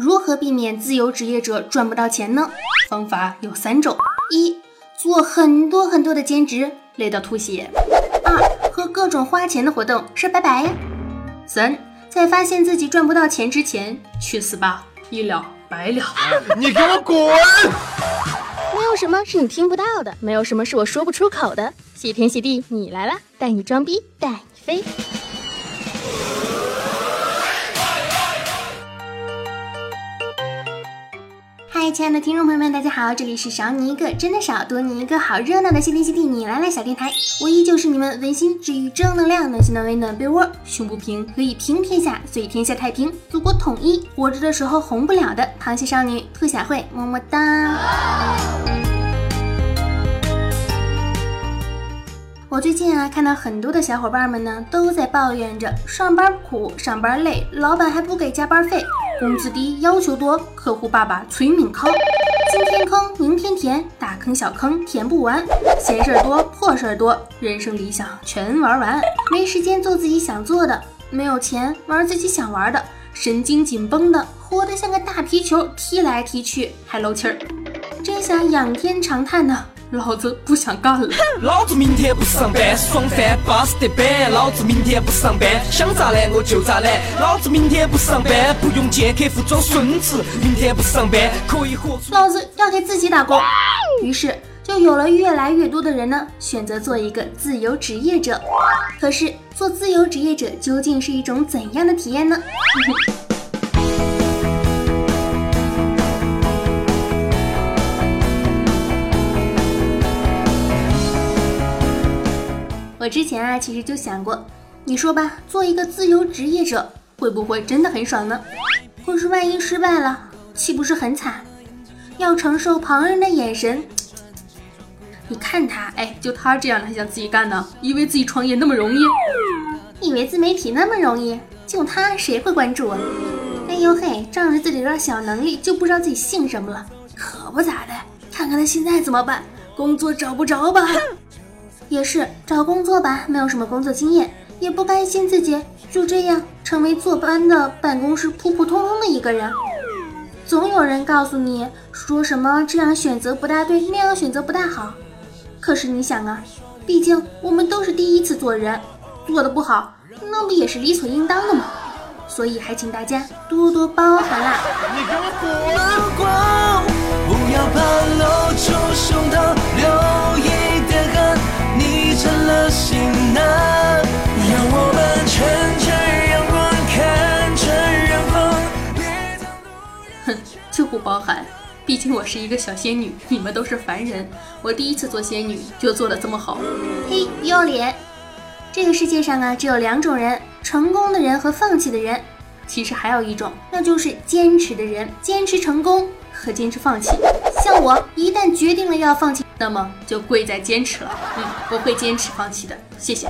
如何避免自由职业者赚不到钱呢？方法有三种：一、做很多很多的兼职，累到吐血；二、和各种花钱的活动说拜拜呀；三、在发现自己赚不到钱之前，去死吧，一了百了。你给我滚！没有什么是你听不到的，没有什么是我说不出口的。谢天谢地，你来了，带你装逼，带你飞。亲爱的听众朋友们，大家好，这里是少你一个真的少，多你一个好热闹的谢天谢地你来了小电台，我依旧是你们温馨治愈正能量暖心暖胃暖被窝，胸不平可以平天下，所以天下太平，祖国统一，活着的时候红不了的螃蟹少女兔小慧，么么哒。我最近啊，看到很多的小伙伴们呢，都在抱怨着上班苦、上班累，老板还不给加班费，工资低、要求多，客户爸爸催命坑，今天坑明天填，大坑小坑填不完，闲事儿多、破事儿多，人生理想全玩完，没时间做自己想做的，没有钱玩自己想玩的，神经紧绷的，活得像个大皮球，踢来踢去还漏气儿，真想仰天长叹呢。老子不想干了！老子明天不上班，爽翻巴适得板。老子明天不上班，想咋懒我就咋懒。老子明天不上班，不用见客户装孙子。明天不上班，可以活出。老子要给自己打工。于是就有了越来越多的人呢，选择做一个自由职业者。可是做自由职业者究竟是一种怎样的体验呢？我之前啊，其实就想过，你说吧，做一个自由职业者会不会真的很爽呢？可是万一失败了，岂不是很惨？要承受旁人的眼神。你看他，哎，就他这样的还想自己干呢？以为自己创业那么容易？以为自媒体那么容易？就他谁会关注啊？哎呦嘿，仗着自己有点小能力，就不知道自己姓什么了？可不咋的，看看他现在怎么办？工作找不着吧？也是找工作吧，没有什么工作经验，也不甘心自己就这样成为坐班的办公室普普通通的一个人。总有人告诉你说什么这样选择不大对，那样选择不大好。可是你想啊，毕竟我们都是第一次做人，做的不好，那不也是理所应当的吗？所以还请大家多多包涵啦。不要怕露出胸膛，留一成了心难，让我们乘着阳光看着远方。哼，就不包含，毕竟我是一个小仙女，你们都是凡人。我第一次做仙女就做的这么好，嘿，不要脸！这个世界上啊，只有两种人：成功的人和放弃的人。其实还有一种，那就是坚持的人，坚持成功和坚持放弃。像我，一旦决定了要放弃。那么就贵在坚持了，嗯，我会坚持放弃的，谢谢。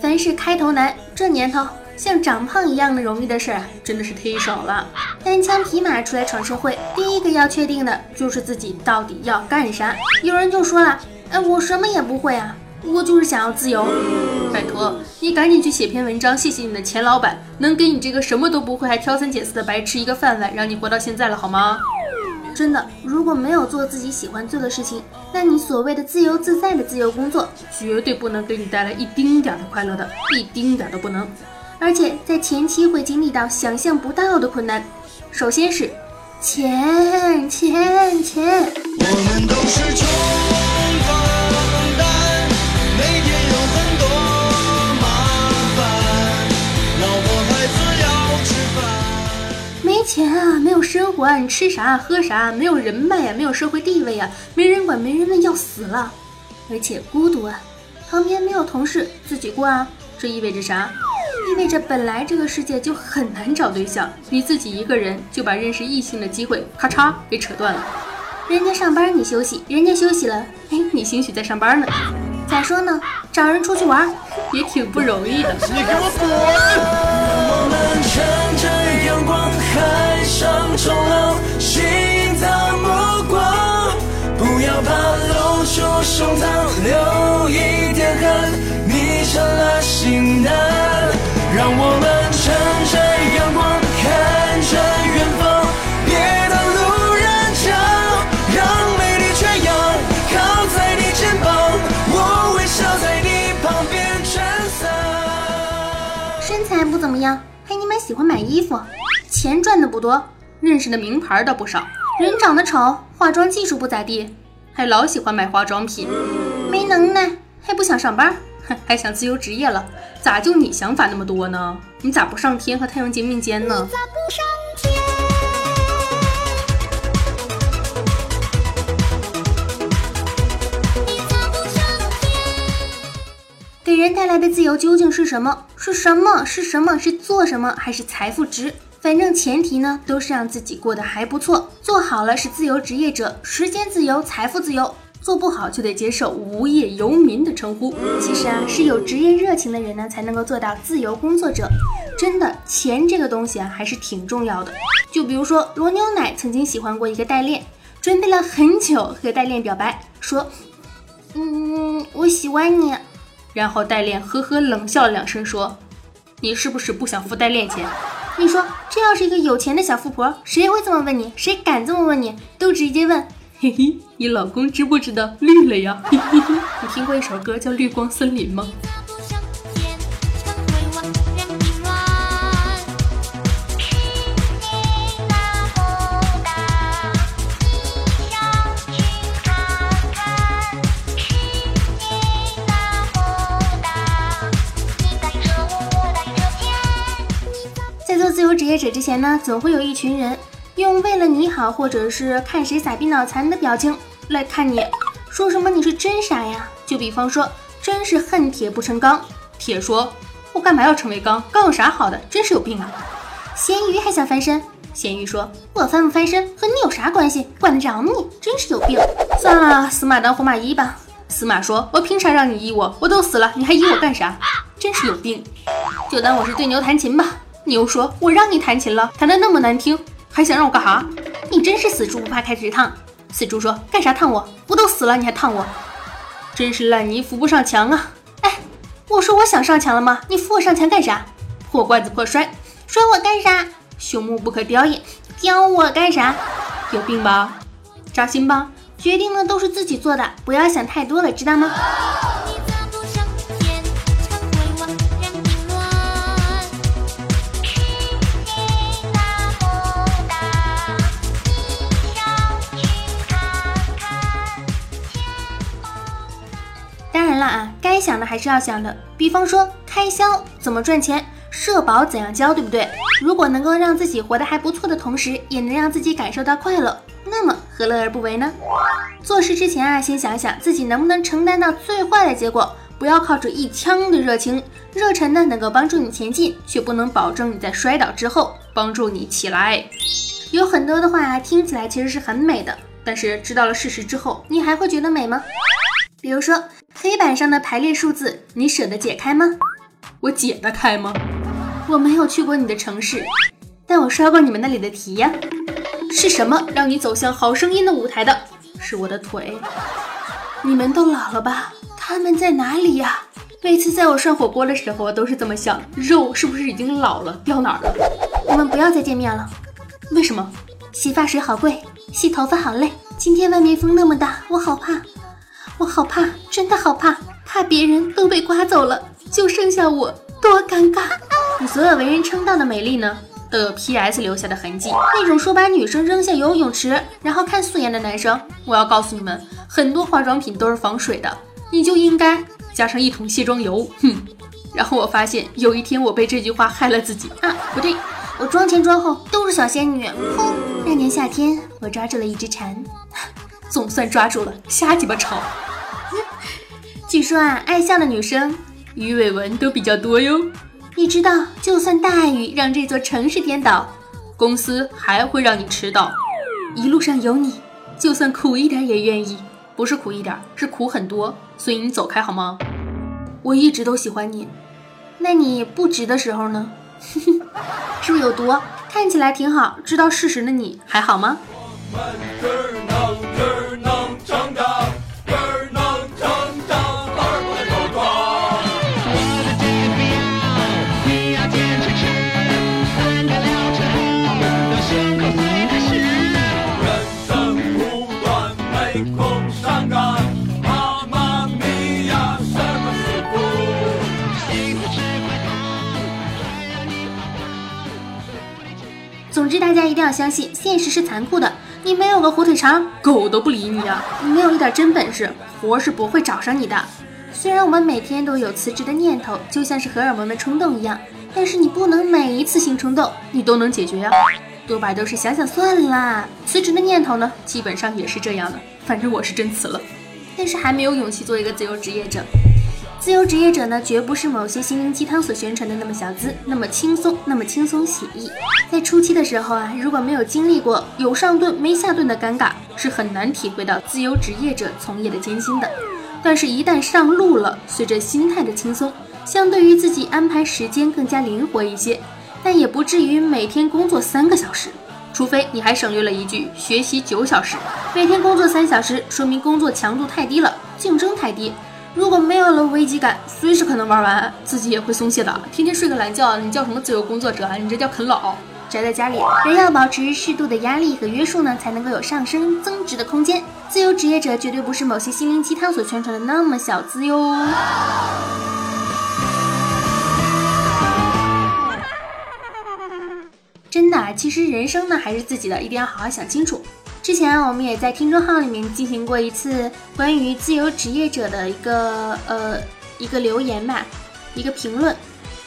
凡事开头难，这年头。像长胖一样的容易的事儿，真的是忒少了。单枪匹马出来闯社会，第一个要确定的就是自己到底要干啥。有人就说了，哎，我什么也不会啊，我就是想要自由。拜托，你赶紧去写篇文章，谢谢你的前老板，能给你这个什么都不会还挑三拣四的白痴一个饭碗，让你活到现在了，好吗？真的，如果没有做自己喜欢做的事情，那你所谓的自由自在的自由工作，绝对不能给你带来一丁点的快乐的，一丁点都不能。而且在前期会经历到想象不到的困难，首先是钱钱钱。我们都是穷光蛋，每天有很多麻烦，老婆孩子要吃饭。没钱啊，没有生活啊，你吃啥喝啥？没有人脉呀，没有社会地位啊，没人管没人问，要死了。而且孤独啊，旁边没有同事，自己过啊，这意味着啥？意味着本来这个世界就很难找对象，你自己一个人就把认识异性的机会咔嚓给扯断了。人家上班你休息，人家休息了，哎，你兴许在上班呢。咋说呢？找人出去玩也挺不容易的。你给我滚！们乘着阳光，海上冲浪，目光，不要怕露出胸膛，一点汗，你成了。我们乘着阳光看着远方别当路人甲让美丽缺氧靠在你肩膀我微笑在你旁边撑伞。身材不怎么样嘿你们喜欢买衣服钱赚的不多认识的名牌倒不少人长得丑化妆技术不咋地还老喜欢买化妆品。没能耐还不想上班哼还想自由职业了。咋就你想法那么多呢？你咋不上天和太阳肩并肩呢？咋不上天给人带来的自由究竟是什么？是什么？是什么？是做什么？还是财富值？反正前提呢，都是让自己过得还不错。做好了是自由职业者，时间自由，财富自由；做不好就得接受无业游民的称呼。其实啊，是有职业热情的人呢，才能够做到自由工作者。真的，钱这个东西啊，还是挺重要的。就比如说罗牛奶曾经喜欢过一个代练，准备了很久和代练表白，说：“嗯，我喜欢你。”然后代练呵呵冷笑两声，说：“你是不是不想付代练钱？你说这要是一个有钱的小富婆，谁会这么问你？谁敢这么问你？都直接问，嘿嘿，你老公知不知道绿了呀？嘿嘿嘿，你听过一首歌叫《绿光森林》吗？”在做自由职业者之前呢，总会有一群人用为了你好，或者是看谁傻逼脑残的表情来看你，说什么你是真傻呀？就比方说，真是恨铁不成钢，铁说，我干嘛要成为钢？钢有啥好的？真是有病啊！咸鱼还想翻身，咸鱼说，我翻不翻身和你有啥关系？管得着你？真是有病！算了，死马当活马医吧。死马说，我凭啥让你医我？我都死了，你还医我干啥？真是有病！就当我是对牛弹琴吧。牛说：“我让你弹琴了，弹的那么难听，还想让我干啥？你真是死猪不怕开水烫。”死猪说：“干啥烫我？不都死了你还烫我？真是烂泥扶不上墙啊！”哎，我说我想上墙了吗？你扶我上墙干啥？破罐子破摔，摔我干啥？朽木不可雕也，雕我干啥？有病吧？扎心吧？决定呢都是自己做的，不要想太多了，知道吗？该想的还是要想的，比方说开销怎么赚钱，社保怎样交，对不对？如果能够让自己活得还不错的同时，也能让自己感受到快乐，那么何乐而不为呢？做事之前啊，先想想自己能不能承担到最坏的结果，不要靠着一腔的热情，热忱呢能够帮助你前进，却不能保证你在摔倒之后帮助你起来。有很多的话，听起来其实是很美的，但是知道了事实之后，你还会觉得美吗？比如说黑板上的排列数字，你舍得解开吗？我解得开吗？我没有去过你的城市，但我刷过你们那里的题呀。是什么让你走向好声音的舞台的？是我的腿。你们都老了吧？他们在哪里呀？每次在我涮火锅的时候，我都是这么想：肉是不是已经老了，掉哪儿了？我们不要再见面了。为什么？洗发水好贵，洗头发好累。今天外面风那么大，我好怕。我好怕，真的好怕，怕别人都被刮走了，就剩下我，多尴尬！你所有为人称道的美丽呢，都有 P.S. 留下的痕迹。那种说把女生扔下游泳池，然后看素颜的男生，我要告诉你们，很多化妆品都是防水的，你就应该加上一桶卸妆油。哼！然后我发现有一天我被这句话害了自己啊，不对，我妆前妆后都是小仙女。哼！那年夏天，我抓住了一只蝉，总算抓住了，瞎鸡巴吵。据说啊，爱笑的女生鱼尾纹都比较多哟。你知道，就算大雨让这座城市颠倒，公司还会让你迟到。一路上有你，就算苦一点也愿意。不是苦一点，是苦很多。所以你走开好吗？我一直都喜欢你。那你不值的时候呢？是不是有毒？看起来挺好，知道事实的你还好吗？之，大家一定要相信，现实是残酷的。你没有个火腿肠，狗都不理你啊！你没有一点真本事，活是不会找上你的。虽然我们每天都有辞职的念头，就像是荷尔蒙的冲动一样，但是你不能每一次性冲动你都能解决呀。多半都是想想算啦。辞职的念头呢，基本上也是这样的。反正我是真辞了，但是还没有勇气做一个自由职业者。自由职业者呢，绝不是某些心灵鸡汤所宣传的那么小资，那么轻松，那么轻松写意。在初期的时候啊，如果没有经历过有上顿没下顿的尴尬，是很难体会到自由职业者从业的艰辛的。但是，一旦上路了，随着心态的轻松，相对于自己安排时间更加灵活一些，但也不至于每天工作三个小时，除非你还省略了一句学习九小时。每天工作三小时，说明工作强度太低了，竞争太低。如果没有了危机感，随时可能玩完，自己也会松懈的。天天睡个懒觉，你叫什么自由工作者啊？你这叫啃老。宅在家里，人要保持适度的压力和约束呢，才能够有上升增值的空间。自由职业者绝对不是某些心灵鸡汤所宣传的那么小资哟。真的，其实人生呢还是自己的，一定要好好想清楚。之前我们也在听众号里面进行过一次关于自由职业者的一个呃一个留言吧，一个评论，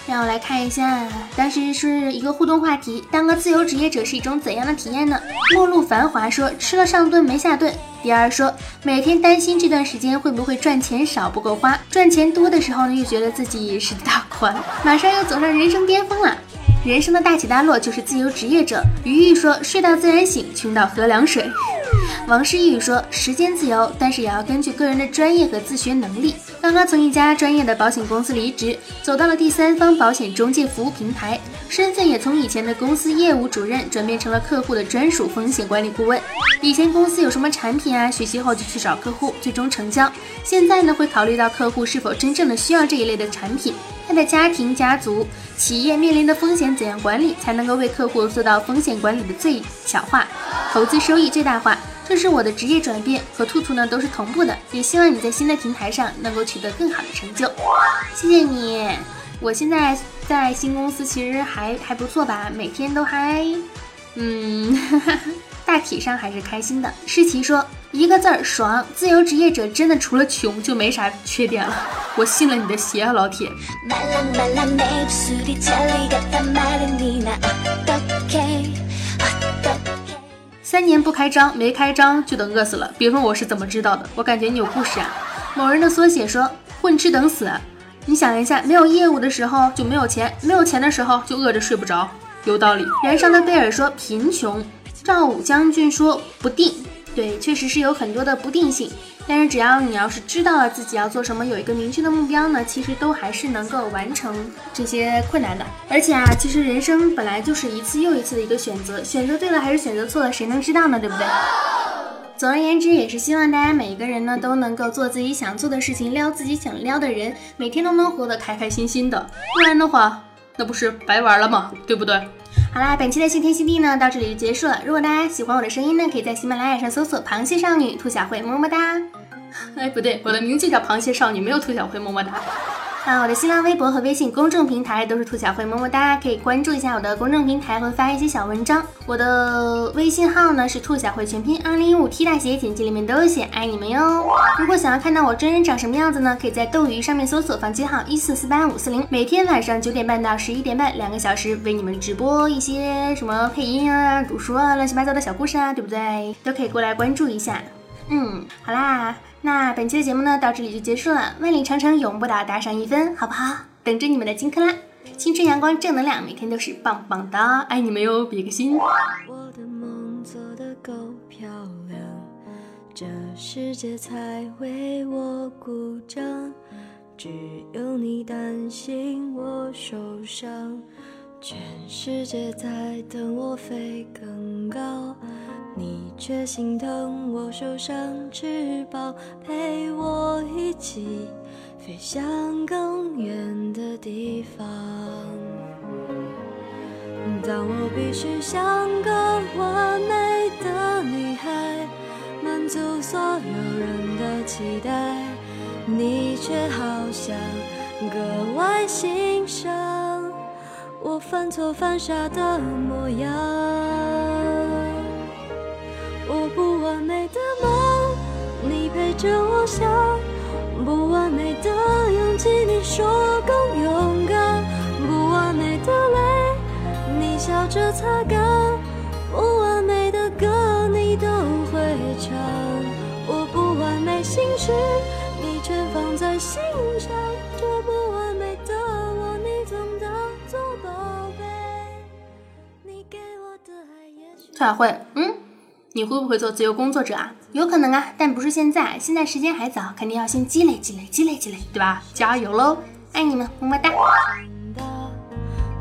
让我来看一下，当时是一个互动话题：当个自由职业者是一种怎样的体验呢？末路繁华说吃了上顿没下顿。第二说每天担心这段时间会不会赚钱少不够花，赚钱多的时候呢又觉得自己是大款，马上要走上人生巅峰了。人生的大起大落就是自由职业者。于玉说：“睡到自然醒，穷到喝凉水。”王诗玉说：“时间自由，但是也要根据个人的专业和自学能力。”刚刚从一家专业的保险公司离职，走到了第三方保险中介服务平台，身份也从以前的公司业务主任转变成了客户的专属风险管理顾问。以前公司有什么产品啊，学习后就去找客户，最终成交。现在呢，会考虑到客户是否真正的需要这一类的产品。他的家庭、家族、企业面临的风险怎样管理，才能够为客户做到风险管理的最小化，投资收益最大化？这是我的职业转变，和兔兔呢都是同步的。也希望你在新的平台上能够取得更好的成就。谢谢你，我现在在新公司其实还还不错吧，每天都还，嗯。大体上还是开心的。诗琪说一个字儿爽。自由职业者真的除了穷就没啥缺点了。我信了你的邪啊，老铁。三年不开张，没开张就等饿死了。别问我是怎么知道的，我感觉你有故事啊。某人的缩写说混吃等死。你想一下，没有业务的时候就没有钱，没有钱的时候就饿着睡不着，有道理。燃烧的贝尔说贫穷。赵武将军说：“不定，对，确实是有很多的不定性。但是只要你要是知道了自己要做什么，有一个明确的目标呢，其实都还是能够完成这些困难的。而且啊，其实人生本来就是一次又一次的一个选择，选择对了还是选择错了，谁能知道呢？对不对？总而言之，也是希望大家每一个人呢都能够做自己想做的事情，撩自己想撩的人，每天都能活得开开心心的。不然的话，那不是白玩了吗？对不对？”好啦，本期的谢天谢地呢，到这里就结束了。如果大家喜欢我的声音呢，可以在喜马拉雅上搜索“螃蟹少女兔小慧”，么么哒。哎，不对，我的名字叫螃蟹少女，没有兔小慧，么么哒。啊，我的新浪微博和微信公众平台都是兔小慧，么么哒，可以关注一下我的公众平台，会发一些小文章。我的微信号呢是兔小慧全拼二零一五 T 大写，简介里面都有写，爱你们哟。如果想要看到我真人长什么样子呢，可以在斗鱼上面搜索房间号一四四八五四零，每天晚上九点半到十一点半，两个小时为你们直播一些什么配音啊、读书啊、乱七八糟的小故事啊，对不对？都可以过来关注一下。嗯，好啦。那本期的节目呢，到这里就结束了。万里长城永不倒，打赏一分，好不好？等着你们的金克拉，青春阳光正能量，每天都是棒棒的，爱你们哟，比个心。我的梦做得够漂亮，这世界才为我鼓掌。只有你担心我受伤，全世界在等我飞更高。却心疼我受伤翅膀，陪我一起飞向更远的地方。当我必须像个完美的女孩，满足所有人的期待，你却好像格外欣赏我。犯错犯傻的模样。完美的梦，你陪着我想；不完美的勇气，你说更勇敢；不完美的泪，你笑着擦干；不完美的歌，你都会唱。我不完美心事，你全放在心上。这不完美的我，你总当做宝贝。你给我的爱也许。蔡慧，嗯，你会不会做自由工作者啊？有可能啊，但不是现在，现在时间还早，肯定要先积累积累积累积累，对吧？加油喽，爱你们，么么哒。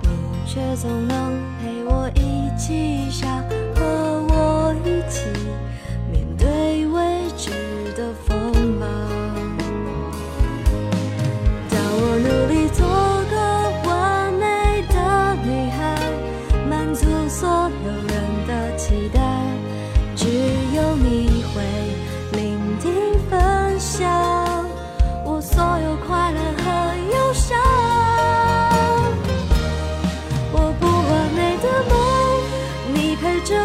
你却总能陪我一起傻，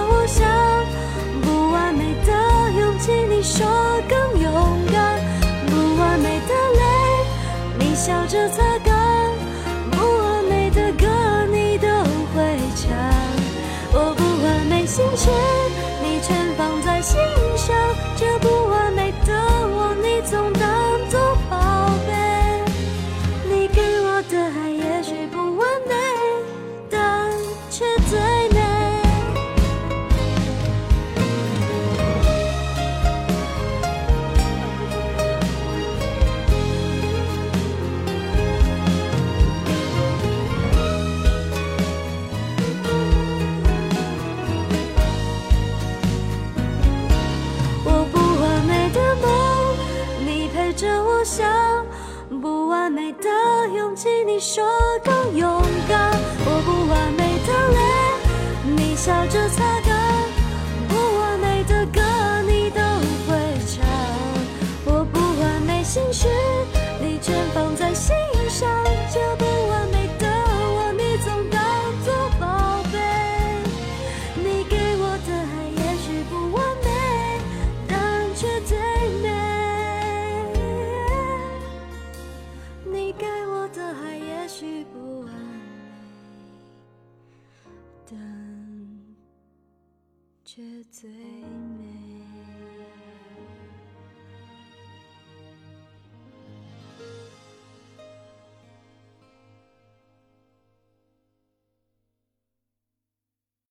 我想；不完美的勇气，你说更勇敢；不完美的泪，你笑着擦干；不完美的歌，你都会唱。我不完美心事，你全放在心上。这不完美的我，你总当